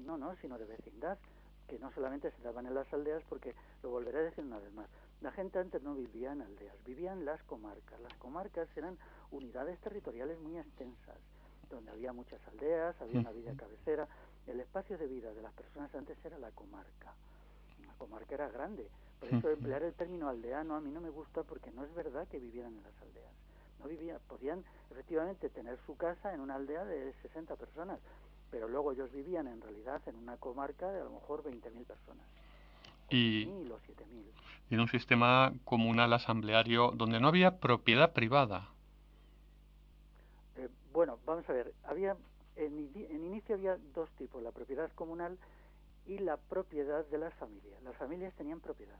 no, no, sino de vecindad, que no solamente se daban en las aldeas, porque lo volveré a decir una vez más, la gente antes no vivía en aldeas, vivían en las comarcas, las comarcas eran unidades territoriales muy extensas, donde había muchas aldeas, había una villa cabecera. El espacio de vida de las personas antes era la comarca. La comarca era grande. Por eso emplear el término aldeano a mí no me gusta porque no es verdad que vivieran en las aldeas. No vivían, podían efectivamente tener su casa en una aldea de 60 personas, pero luego ellos vivían en realidad en una comarca de a lo mejor 20.000 personas. Y, los 7.000. y en un sistema comunal asambleario donde no había propiedad privada. Bueno, vamos a ver, había en, inicio había dos tipos, la propiedad comunal y la propiedad de las familias. Las familias tenían propiedad,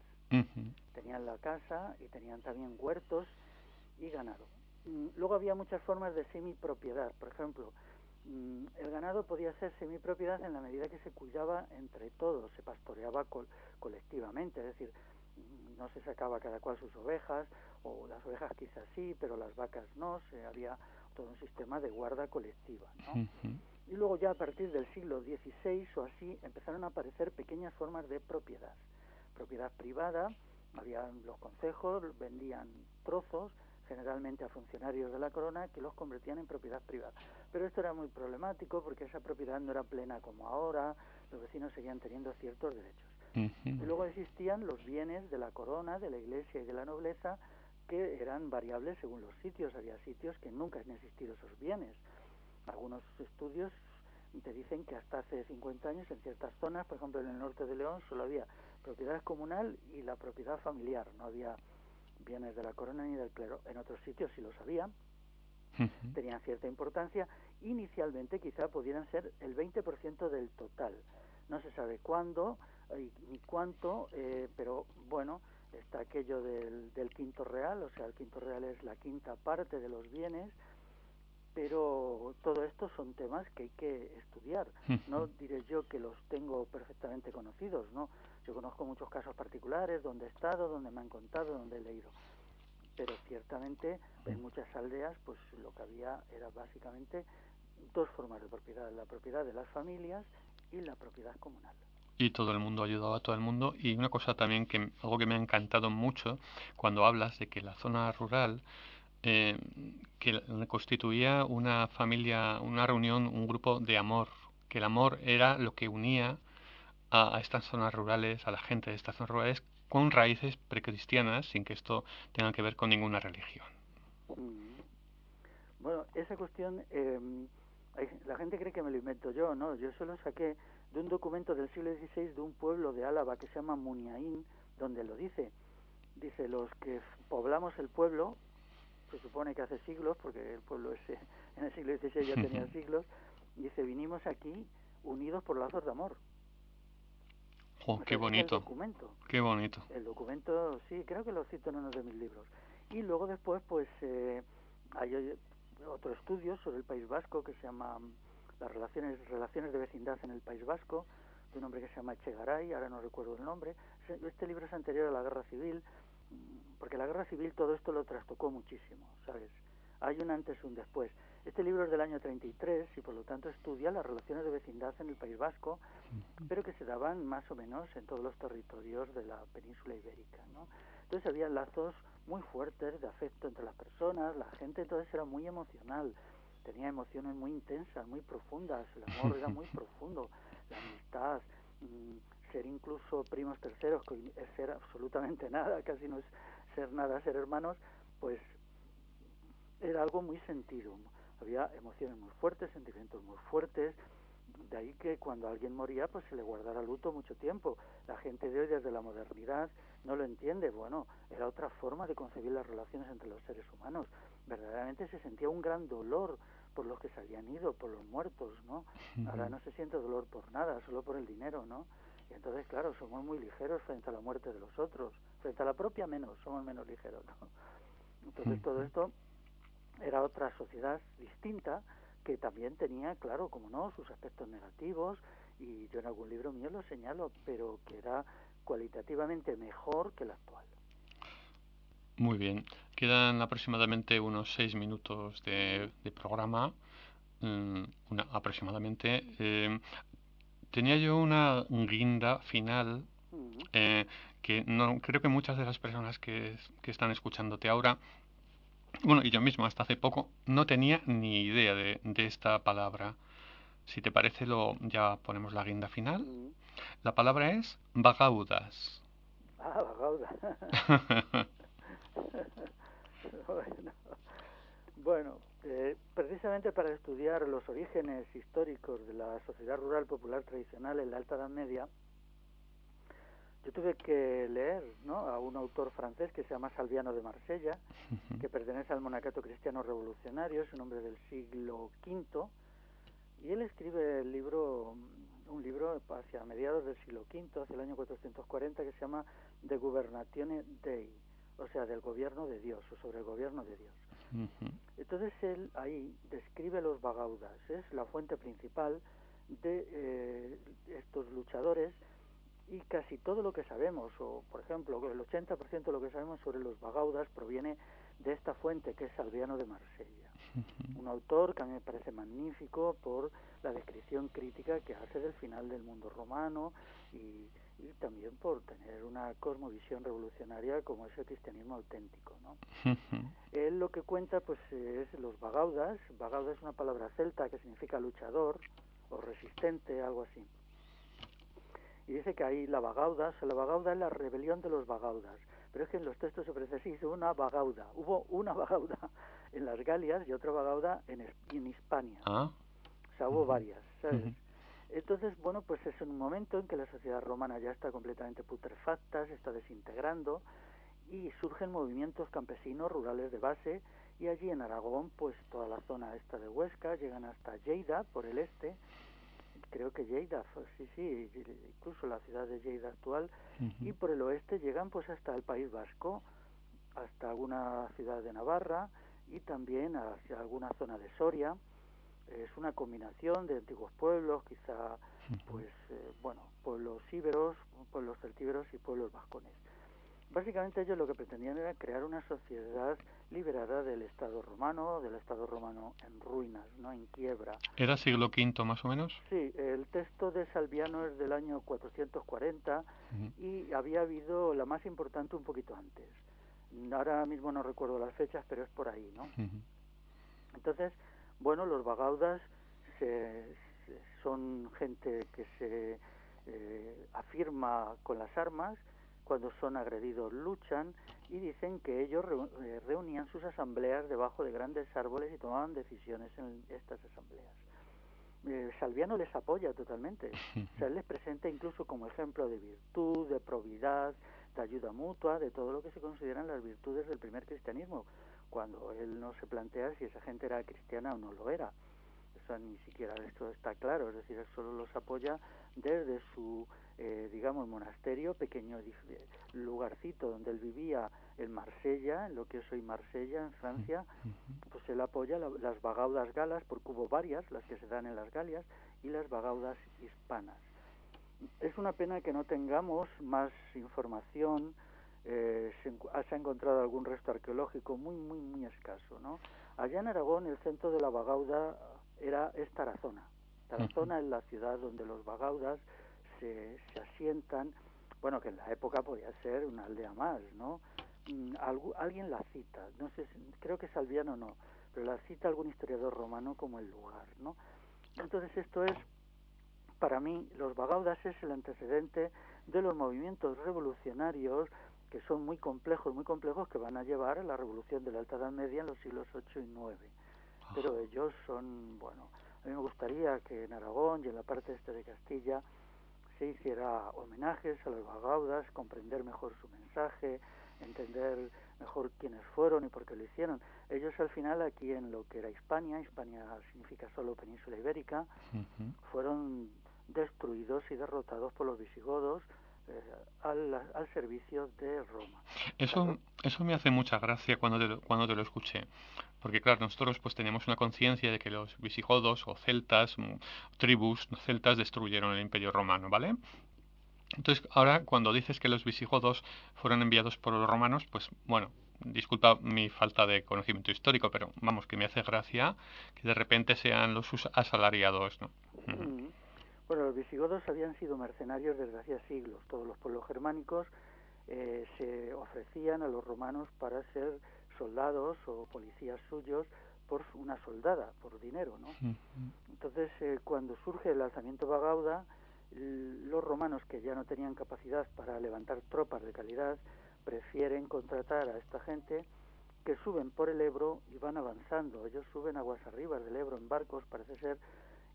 tenían la casa y tenían también huertos y ganado. Mm, luego había muchas formas de semipropiedad, por ejemplo, mm, el ganado podía ser semipropiedad en la medida que se cuidaba entre todos, se pastoreaba colectivamente, es decir, no se sacaba cada cual sus ovejas, o las ovejas quizás sí, pero las vacas no, se había todo un sistema de guarda colectiva. ¿no? Y luego ya a partir del siglo XVI o así empezaron a aparecer pequeñas formas de propiedad. Propiedad privada, había los consejos, vendían trozos, generalmente a funcionarios de la corona, que los convertían en propiedad privada. Pero esto era muy problemático porque esa propiedad no era plena como ahora, los vecinos seguían teniendo ciertos derechos. Y luego existían los bienes de la corona, de la iglesia y de la nobleza, que eran variables según los sitios. Había sitios que nunca han existido esos bienes. Algunos estudios te dicen que hasta hace 50 años en ciertas zonas, por ejemplo en el norte de León, solo había propiedad comunal y la propiedad familiar, no había bienes de la corona ni del clero. En otros sitios sí los había, tenían cierta importancia. Inicialmente quizá pudieran ser el 20% del total. No se sabe cuándo ni cuánto, eh, pero bueno, está aquello del, del quinto real, o sea, el quinto real es la quinta parte de los bienes, pero todo esto son temas que hay que estudiar. [LAUGHS] No diré yo que los tengo perfectamente conocidos, ¿no? Yo conozco muchos casos particulares donde he estado, donde me han contado, donde he leído. Pero ciertamente en muchas aldeas, pues lo que había era básicamente dos formas de propiedad, la propiedad de las familias y la propiedad comunal. Y todo el mundo ayudaba a todo el mundo. Y una cosa también que algo que me ha encantado mucho cuando hablas de que la zona rural eh, que constituía una familia, una reunión, un grupo de amor, que el amor era lo que unía a, estas zonas rurales, a la gente de estas zonas rurales, con raíces precristianas, sin que esto tenga que ver con ninguna religión. Bueno, esa cuestión, eh, la gente cree que me lo invento yo, ¿no? Yo solo saqué de un documento del siglo XVI de un pueblo de Álava que se llama Muniaín, donde lo dice. Dice, los que poblamos el pueblo se supone que hace siglos, porque el pueblo ese [LAUGHS] en el siglo XVI ya tenía [LAUGHS] siglos, dice, vinimos aquí unidos por lazos de amor. Oh, qué bonito. El documento. Qué bonito. El documento, sí, creo que lo cito en uno de mis libros. Y luego después, pues, eh, hay otro estudio sobre el País Vasco que se llama las relaciones relaciones de vecindad en el País Vasco de un hombre que se llama Echegaray, ahora no recuerdo el nombre. Este libro es anterior a la Guerra Civil porque la guerra civil todo esto lo trastocó muchísimo, ¿sabes? Hay un antes y un después. Este libro es del año 33 y por lo tanto estudia las relaciones de vecindad en el País Vasco, pero que se daban más o menos en todos los territorios de la península ibérica, ¿no? Entonces había lazos muy fuertes de afecto entre las personas, la gente entonces era muy emocional, tenía emociones muy intensas, muy profundas, el amor era muy [LAUGHS] profundo, la amistad, mm, ser incluso primos terceros, que es ser absolutamente [LAUGHS] nada, casi no es ser nada, ser hermanos, pues era algo muy sentido. Había emociones muy fuertes, sentimientos muy fuertes, de ahí que cuando alguien moría pues se le guardara luto mucho tiempo. La gente de hoy desde la modernidad no lo entiende. Bueno, era otra forma de concebir las relaciones entre los seres humanos. Verdaderamente se sentía un gran dolor por los que se habían ido, por los muertos, ¿no? Ahora no se siente dolor por nada, solo por el dinero, ¿no? Y entonces, claro, somos muy ligeros frente a la muerte de los otros, frente a la propia menos, somos menos ligeros. ¿no? Entonces, todo esto era otra sociedad distinta que también tenía, claro, como no, sus aspectos negativos, y yo en algún libro mío lo señalo, pero que era cualitativamente mejor que la actual. Muy bien. Quedan aproximadamente unos seis minutos de, programa. Mm, una, aproximadamente. Eh, tenía yo una guinda final eh, que no creo que muchas de las personas que, están escuchándote ahora, bueno, y yo mismo hasta hace poco, no tenía ni idea de, esta palabra. Si te parece, lo ya ponemos la guinda final. La palabra es vagaudas. Ah, vagaudas. [LAUGHS] [LAUGHS] [LAUGHS] bueno, bueno eh, precisamente para estudiar los orígenes históricos de la sociedad rural popular tradicional en la Alta Edad Media, yo tuve que leer a un autor francés que se llama Salviano de Marsella, que pertenece al monacato cristiano revolucionario, es un hombre del siglo V, y él escribe el libro, un libro hacia mediados del siglo V, hacia el año 440, que se llama De Gubernatione Dei, o sea, del gobierno de Dios, o sobre el gobierno de Dios. Entonces él ahí describe los bagaudas, es la fuente principal de eh, estos luchadores y casi todo lo que sabemos, o por ejemplo, el 80% de lo que sabemos sobre los bagaudas proviene de esta fuente que es Salviano de Marsella, un autor que a mí me parece magnífico por la descripción crítica que hace del final del mundo romano y, también por tener una cosmovisión revolucionaria como es el cristianismo auténtico. ¿no? Él lo que cuenta pues es los bagaudas, bagauda es una palabra celta que significa luchador o resistente, algo así y dice que ahí la bagauda, o la bagauda es la rebelión de los bagaudas, pero es que en los textos se parece así, una bagauda, hubo una bagauda en las Galias y otra bagauda en, en Hispania, ah. o sea, hubo varias, ¿sabes? Entonces, bueno, pues es un momento en que la sociedad romana ya está completamente putrefacta, se está desintegrando y surgen movimientos campesinos rurales de base y allí en Aragón, pues toda la zona esta de Huesca, llegan hasta Lleida por el este, creo que Lleida, sí, sí, incluso la ciudad de Lleida actual, y por el oeste llegan pues hasta el País Vasco, hasta alguna ciudad de Navarra y también hacia alguna zona de Soria. Es una combinación de antiguos pueblos, quizá, pues, eh, bueno, pueblos íberos, pueblos celtíberos y pueblos vascones. Básicamente ellos lo que pretendían era crear una sociedad liberada del Estado romano, del Estado romano en ruinas, no en quiebra. ¿Era siglo V más o menos? Sí, el texto de Salviano es del año 440 y había habido la más importante un poquito antes. Ahora mismo no recuerdo las fechas, pero es por ahí, ¿no? Entonces, bueno, los bagaudas son gente que se eh, afirma con las armas, cuando son agredidos luchan y dicen que ellos eh, reunían sus asambleas debajo de grandes árboles y tomaban decisiones en estas asambleas. Eh, Salviano les apoya totalmente, [LAUGHS] o sea, les presenta incluso como ejemplo de virtud, de probidad, de ayuda mutua, de todo lo que se consideran las virtudes del primer cristianismo, cuando él no se plantea si esa gente era cristiana o no lo era. Eso ni siquiera esto está claro, es decir, él solo los apoya desde su eh, digamos, monasterio, pequeño lugarcito donde él vivía en Marsella, en lo que es hoy Marsella, en Francia, pues él apoya las bagaudas galas, porque hubo varias, las que se dan en las Galias, y las bagaudas hispanas. Es una pena que no tengamos más información, eh, se, se, ha encontrado algún resto arqueológico muy, muy, muy escaso, ¿no? Allá en Aragón el centro de la bagauda era es Tarazona. Tarazona es la ciudad donde los bagaudas se, asientan, bueno, que en la época podía ser una aldea más, ¿no? Mm, alguien la cita, no sé, creo que Salviano no, pero la cita algún historiador romano como el lugar, ¿no? Entonces esto es, para mí, los Bagaudas es el antecedente de los movimientos revolucionarios que son muy complejos, muy complejos, que van a llevar a la revolución de la Alta Edad Media en los siglos 8 y 9. Pero ellos son, bueno, a mí me gustaría que en Aragón y en la parte este de Castilla se hiciera homenajes a los bagaudas, comprender mejor su mensaje, entender mejor quiénes fueron y por qué lo hicieron. Ellos al final aquí en lo que era Hispania, Hispania significa solo península ibérica, fueron destruidos y derrotados por los visigodos al, al, servicio de Roma. Eso, eso me hace mucha gracia cuando te, cuando te lo escuché, porque claro, nosotros pues tenemos una conciencia de que los visigodos o celtas, mm, tribus celtas destruyeron el imperio romano, ¿vale? Entonces, ahora cuando dices que los visigodos fueron enviados por los romanos, pues bueno, disculpa mi falta de conocimiento histórico, pero vamos, que me hace gracia que de repente sean los asalariados, ¿no? Mm. Bueno, los visigodos habían sido mercenarios desde hacía siglos. Todos los pueblos germánicos eh, se ofrecían a los romanos para ser soldados o policías suyos por una soldada, por dinero, ¿no? Entonces, eh, cuando surge el alzamiento Bagauda, los romanos que ya no tenían capacidad para levantar tropas de calidad, prefieren contratar a esta gente que suben por el Ebro y van avanzando. Ellos suben aguas arriba del Ebro en barcos, parece ser,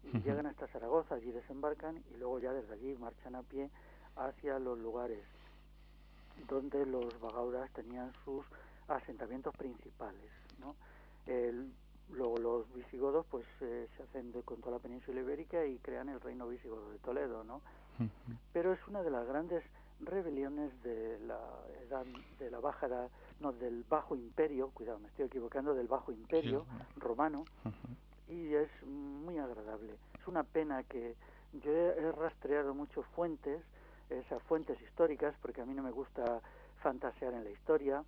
y llegan hasta Zaragoza, allí desembarcan y luego ya desde allí marchan a pie hacia los lugares donde los bagaudas tenían sus asentamientos principales. ¿no? luego los visigodos pues eh, se hacen de, con toda la península ibérica y crean el reino visigodo de Toledo. ¿no? Pero es una de las grandes rebeliones de la edad de la baja edad, no del bajo imperio, cuidado, me estoy equivocando, del bajo imperio romano, y es muy agradable. Es una pena que yo he rastreado muchas fuentes esas fuentes históricas, porque a mí no me gusta fantasear en la historia,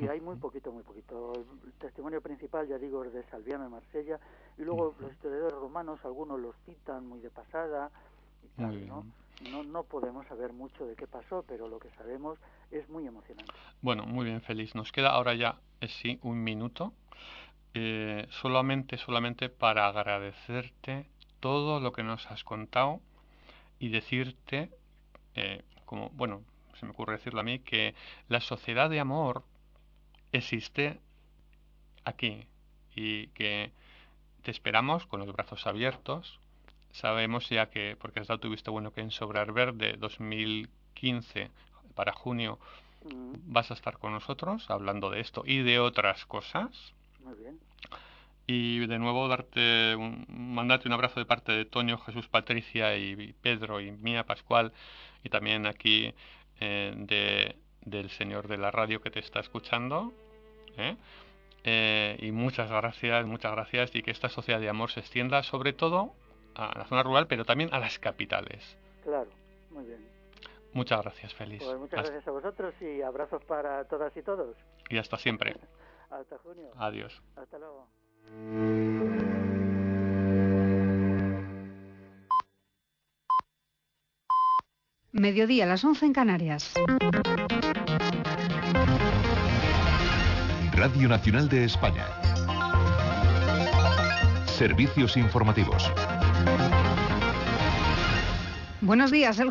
y hay muy poquito, muy poquito. El testimonio principal, ya digo, es de Salviano de Marsella, y luego los historiadores romanos, algunos los citan muy de pasada, y tal, ¿no? ¿no? No podemos saber mucho de qué pasó, pero lo que sabemos es muy emocionante. Bueno, muy bien, Feliz. Nos queda ahora ya, eh, sí, un minuto. Eh, solamente, solamente para agradecerte todo lo que nos has contado y decirte, eh, como, bueno, se me ocurre decirlo a mí, que la sociedad de amor existe aquí y que te esperamos con los brazos abiertos. Sabemos ya que, porque has dado tu visto bueno que en Sobrar Verde 2015 para junio Mm, vas a estar con nosotros hablando de esto y de otras cosas. Muy bien. Y de nuevo darte un, mandarte un abrazo de parte de Toño, Jesús, Patricia y Pedro y mía, Pascual, y también aquí eh, de, del señor de la radio que te está escuchando. ¿eh? Eh, y muchas gracias, muchas gracias, y que esta sociedad de amor se extienda sobre todo a la zona rural, pero también a las capitales. Claro, muy bien. Muchas gracias, Feliz. Pues muchas Hasta- gracias a vosotros y abrazos para todas y todos. y hasta siempre. Hasta junio. Adiós. Hasta luego. Mediodía, las 11 en Canarias. Radio Nacional de España. Servicios informativos. Buenos días. El